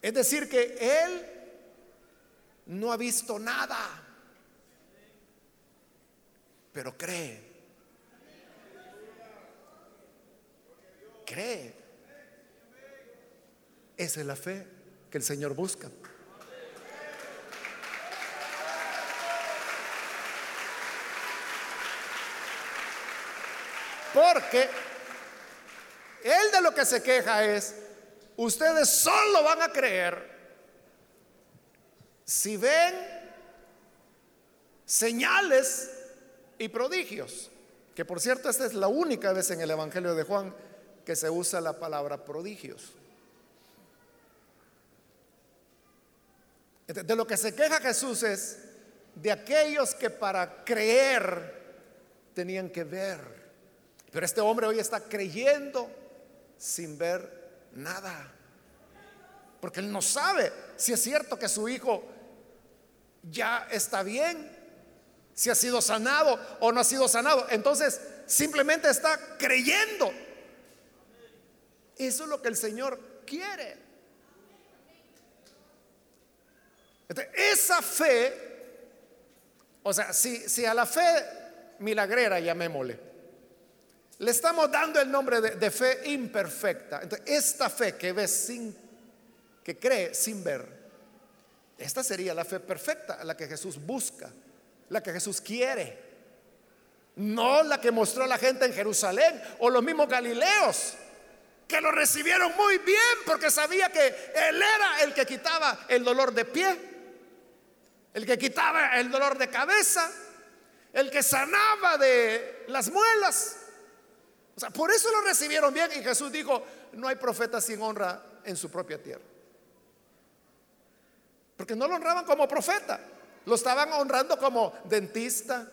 Es decir, que él no ha visto nada, pero cree. Cree. Esa es la fe que el Señor busca. Porque él de lo que se queja es, ustedes solo van a creer si ven señales y prodigios. Que por cierto, esta es la única vez en el Evangelio de Juan que se usa la palabra prodigios. De lo que se queja Jesús es de aquellos que para creer tenían que ver. Pero este hombre hoy está creyendo sin ver nada. Porque él no sabe si es cierto que su hijo ya está bien, si ha sido sanado o no ha sido sanado. Entonces simplemente está creyendo. Eso es lo que el Señor quiere. esa fe, o sea, si, a la fe milagrera, llamémosle, le estamos dando el nombre de, fe imperfecta. Esta fe que ve sin, que cree sin ver, esta sería la fe perfecta, la que Jesús busca, la que Jesús quiere. No la que mostró la gente en Jerusalén o los mismos Galileos, que lo recibieron muy bien porque sabía que Él era el que quitaba el dolor de pie el que quitaba el dolor de cabeza, el que sanaba de las muelas. O sea, por eso lo recibieron bien y Jesús dijo, no hay profeta sin honra en su propia tierra. Porque no lo honraban como profeta, lo estaban honrando como dentista,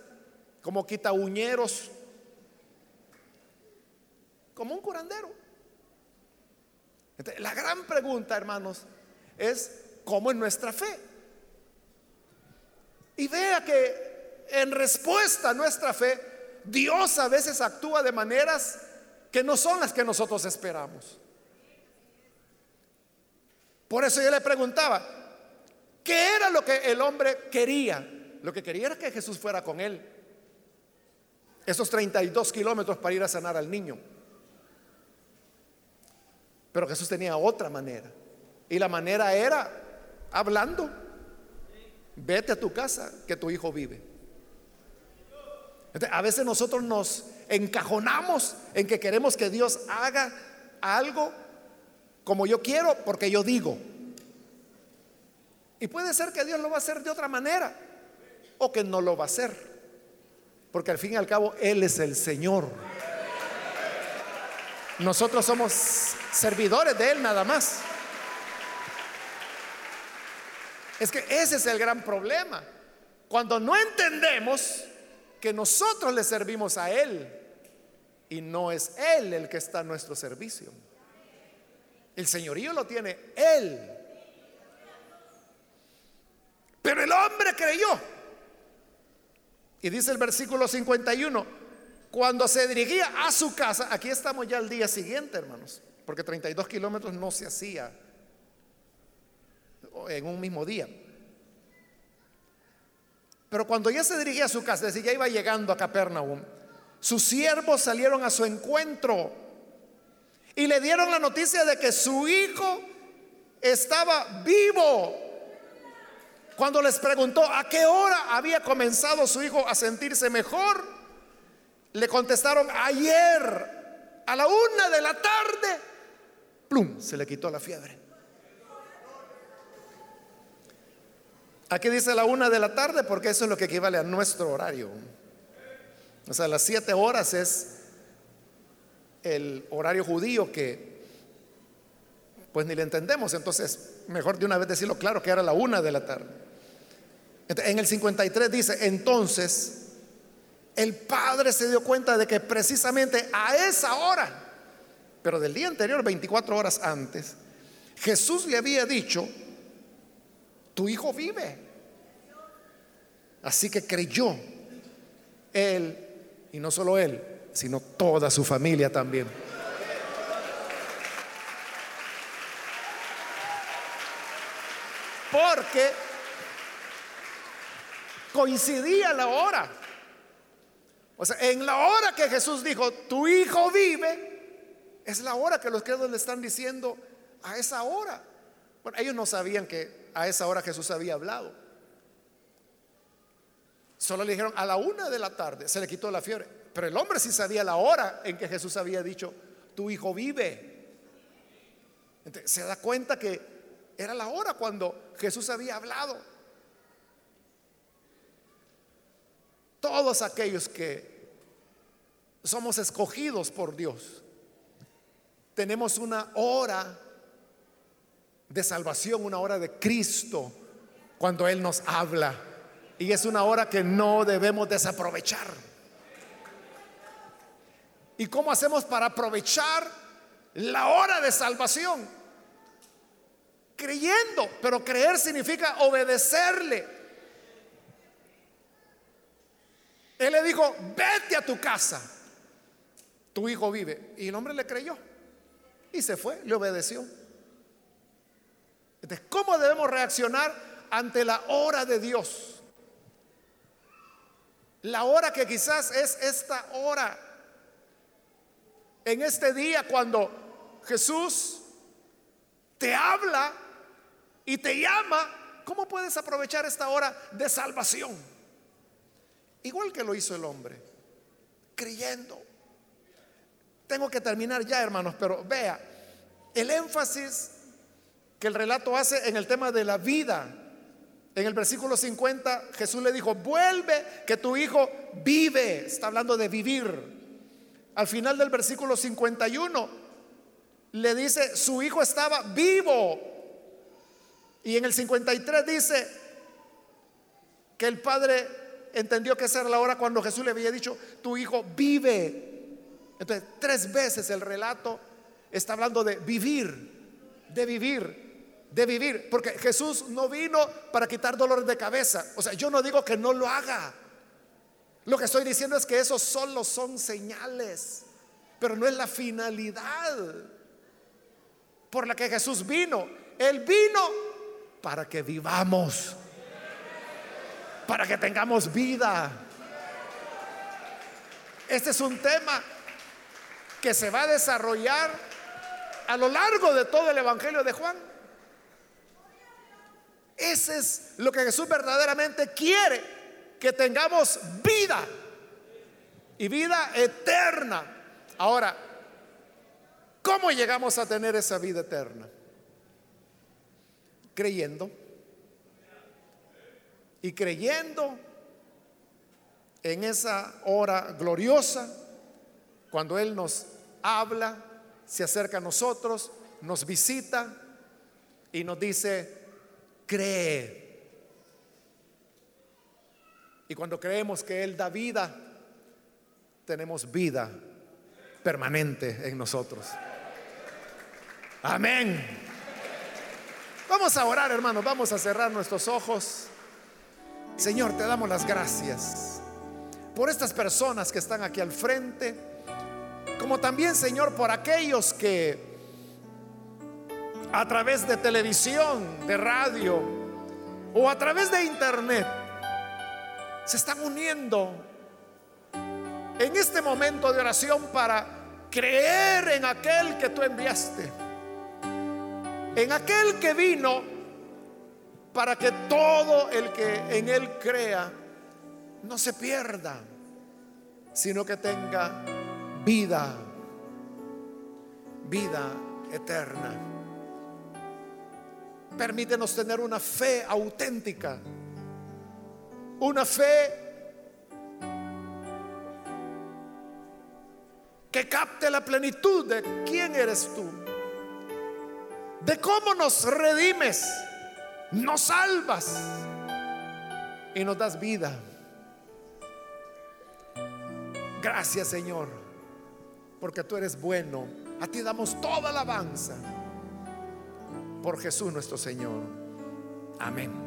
como quitauñeros, como un curandero. la gran pregunta, hermanos, es cómo es nuestra fe. Y vea que en respuesta a nuestra fe, Dios a veces actúa de maneras que no son las que nosotros esperamos. Por eso yo le preguntaba, ¿qué era lo que el hombre quería? Lo que quería era que Jesús fuera con él. Esos 32 kilómetros para ir a sanar al niño. Pero Jesús tenía otra manera. Y la manera era hablando vete a tu casa que tu hijo vive. A veces nosotros nos encajonamos en que queremos que Dios haga algo como yo quiero porque yo digo. Y puede ser que Dios lo va a hacer de otra manera o que no lo va a hacer. Porque al fin y al cabo Él es el Señor. Nosotros somos servidores de Él nada más. Es que ese es el gran problema. Cuando no entendemos que nosotros le servimos a Él y no es Él el que está a nuestro servicio. El señorío lo tiene Él. Pero el hombre creyó. Y dice el versículo 51, cuando se dirigía a su casa, aquí estamos ya al día siguiente, hermanos, porque 32 kilómetros no se hacía en un mismo día. Pero cuando ya se dirigía a su casa, es decir, ya iba llegando a Capernaum, sus siervos salieron a su encuentro y le dieron la noticia de que su hijo estaba vivo. Cuando les preguntó a qué hora había comenzado su hijo a sentirse mejor, le contestaron ayer a la una de la tarde, plum, se le quitó la fiebre. Aquí dice la una de la tarde porque eso es lo que equivale a nuestro horario. O sea, las siete horas es el horario judío que pues ni le entendemos. Entonces, mejor de una vez decirlo claro que era la una de la tarde. En el 53 dice, entonces el padre se dio cuenta de que precisamente a esa hora, pero del día anterior, 24 horas antes, Jesús le había dicho, tu hijo vive. Así que creyó él, y no solo él, sino toda su familia también. Porque coincidía la hora. O sea, en la hora que Jesús dijo, tu hijo vive, es la hora que los credos le están diciendo a esa hora. Bueno, ellos no sabían que a esa hora Jesús había hablado. Solo le dijeron a la una de la tarde, se le quitó la fiebre. Pero el hombre sí sabía la hora en que Jesús había dicho, tu hijo vive. se da cuenta que era la hora cuando Jesús había hablado. Todos aquellos que somos escogidos por Dios, tenemos una hora de salvación, una hora de Cristo, cuando Él nos habla. Y es una hora que no debemos desaprovechar. ¿Y cómo hacemos para aprovechar la hora de salvación? Creyendo, pero creer significa obedecerle. Él le dijo, vete a tu casa, tu hijo vive. Y el hombre le creyó y se fue, le obedeció. ¿cómo debemos reaccionar ante la hora de Dios? La hora que quizás es esta hora, en este día cuando Jesús te habla y te llama, ¿cómo puedes aprovechar esta hora de salvación? Igual que lo hizo el hombre, creyendo. Tengo que terminar ya, hermanos, pero vea, el énfasis que el relato hace en el tema de la vida. En el versículo 50 Jesús le dijo, vuelve que tu hijo vive. Está hablando de vivir. Al final del versículo 51 le dice, su hijo estaba vivo. Y en el 53 dice que el padre entendió que esa era la hora cuando Jesús le había dicho, tu hijo vive. Entonces, tres veces el relato está hablando de vivir, de vivir, de vivir. Porque Jesús no vino para quitar dolores de cabeza. O sea, yo no digo que no lo haga. Lo que estoy diciendo es que esos solo son señales, pero no es la finalidad por la que Jesús vino. Él vino para que vivamos, para que tengamos vida. Este es un tema que se va a desarrollar a lo largo de todo el Evangelio de Juan. Ese es lo que Jesús verdaderamente quiere, que tengamos vida y vida eterna. Ahora, ¿cómo llegamos a tener esa vida eterna? Creyendo. Y creyendo en esa hora gloriosa, cuando Él nos habla, se acerca a nosotros, nos visita y nos dice, cree. Y cuando creemos que Él da vida, tenemos vida permanente en nosotros. Amén. Vamos a orar, hermanos, vamos a cerrar nuestros ojos. Señor, te damos las gracias por estas personas que están aquí al frente como también, Señor, por aquellos que a través de televisión, de radio o a través de internet se están uniendo en este momento de oración para creer en aquel que tú enviaste, en aquel que vino para que todo el que en él crea no se pierda, sino que tenga vida, vida eterna. Permítenos tener una fe auténtica, una fe que capte la plenitud de quién eres tú, de cómo nos redimes, nos salvas y nos das vida. Gracias Señor porque tú eres bueno. A ti damos toda alabanza por Jesús nuestro Señor. Amén.